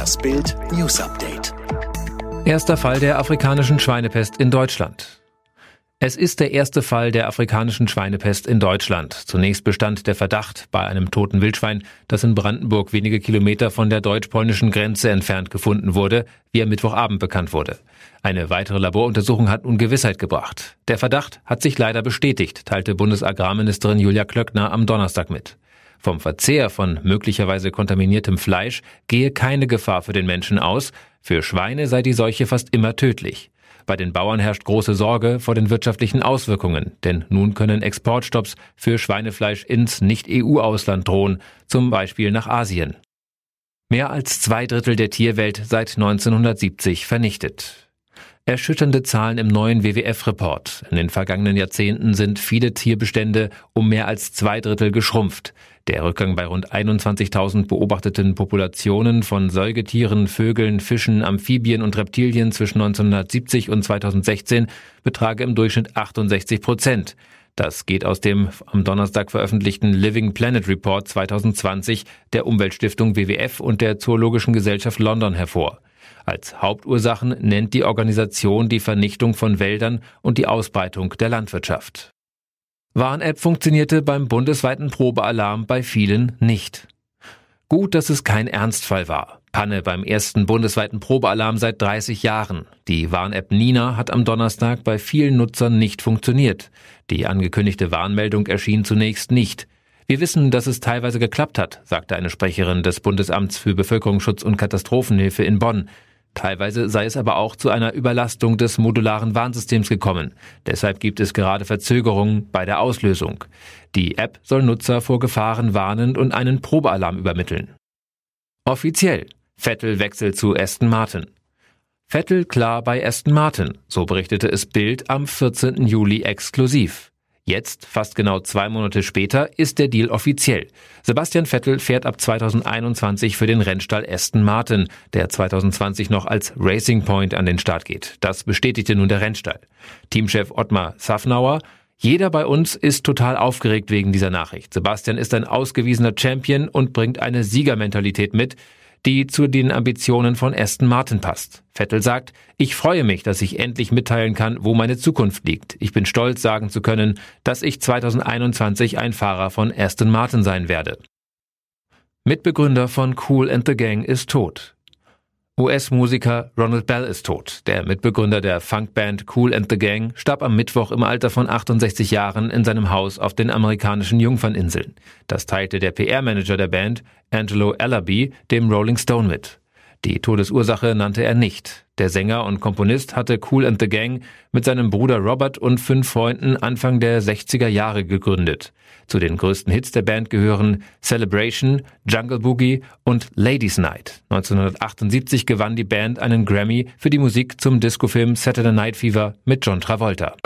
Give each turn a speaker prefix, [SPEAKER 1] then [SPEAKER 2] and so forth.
[SPEAKER 1] Das Bild News Update.
[SPEAKER 2] Erster Fall der afrikanischen Schweinepest in Deutschland. Es ist der erste Fall der afrikanischen Schweinepest in Deutschland. Zunächst bestand der Verdacht bei einem toten Wildschwein, das in Brandenburg wenige Kilometer von der deutsch-polnischen Grenze entfernt gefunden wurde, wie am Mittwochabend bekannt wurde. Eine weitere Laboruntersuchung hat nun Gewissheit gebracht. Der Verdacht hat sich leider bestätigt, teilte Bundesagrarministerin Julia Klöckner am Donnerstag mit. Vom Verzehr von möglicherweise kontaminiertem Fleisch gehe keine Gefahr für den Menschen aus, für Schweine sei die Seuche fast immer tödlich. Bei den Bauern herrscht große Sorge vor den wirtschaftlichen Auswirkungen, denn nun können Exportstopps für Schweinefleisch ins Nicht-EU-Ausland drohen, zum Beispiel nach Asien. Mehr als zwei Drittel der Tierwelt seit 1970 vernichtet. Erschütternde Zahlen im neuen WWF-Report. In den vergangenen Jahrzehnten sind viele Tierbestände um mehr als zwei Drittel geschrumpft. Der Rückgang bei rund 21.000 beobachteten Populationen von Säugetieren, Vögeln, Fischen, Amphibien und Reptilien zwischen 1970 und 2016 betrage im Durchschnitt 68 Prozent. Das geht aus dem am Donnerstag veröffentlichten Living Planet Report 2020 der Umweltstiftung WWF und der Zoologischen Gesellschaft London hervor. Als Hauptursachen nennt die Organisation die Vernichtung von Wäldern und die Ausbreitung der Landwirtschaft. Warn-App funktionierte beim bundesweiten Probealarm bei vielen nicht. Gut, dass es kein Ernstfall war. Panne beim ersten bundesweiten Probealarm seit 30 Jahren. Die Warn-App Nina hat am Donnerstag bei vielen Nutzern nicht funktioniert. Die angekündigte Warnmeldung erschien zunächst nicht. Wir wissen, dass es teilweise geklappt hat, sagte eine Sprecherin des Bundesamts für Bevölkerungsschutz und Katastrophenhilfe in Bonn. Teilweise sei es aber auch zu einer Überlastung des modularen Warnsystems gekommen. Deshalb gibt es gerade Verzögerungen bei der Auslösung. Die App soll Nutzer vor Gefahren warnen und einen Probealarm übermitteln. Offiziell. Vettel wechselt zu Aston Martin. Vettel klar bei Aston Martin, so berichtete es Bild am 14. Juli exklusiv. Jetzt, fast genau zwei Monate später, ist der Deal offiziell. Sebastian Vettel fährt ab 2021 für den Rennstall Aston Martin, der 2020 noch als Racing Point an den Start geht. Das bestätigte nun der Rennstall. Teamchef Ottmar Safnauer jeder bei uns ist total aufgeregt wegen dieser Nachricht. Sebastian ist ein ausgewiesener Champion und bringt eine Siegermentalität mit, die zu den Ambitionen von Aston Martin passt. Vettel sagt, ich freue mich, dass ich endlich mitteilen kann, wo meine Zukunft liegt. Ich bin stolz, sagen zu können, dass ich 2021 ein Fahrer von Aston Martin sein werde. Mitbegründer von Cool and the Gang ist tot. US-Musiker Ronald Bell ist tot. Der Mitbegründer der Funkband Cool and the Gang starb am Mittwoch im Alter von 68 Jahren in seinem Haus auf den amerikanischen Jungferninseln. Das teilte der PR-Manager der Band, Angelo Allaby, dem Rolling Stone mit. Die Todesursache nannte er nicht. Der Sänger und Komponist hatte Cool and the Gang mit seinem Bruder Robert und fünf Freunden Anfang der 60er Jahre gegründet. Zu den größten Hits der Band gehören Celebration, Jungle Boogie und Ladies Night. 1978 gewann die Band einen Grammy für die Musik zum Discofilm Saturday Night Fever mit John Travolta.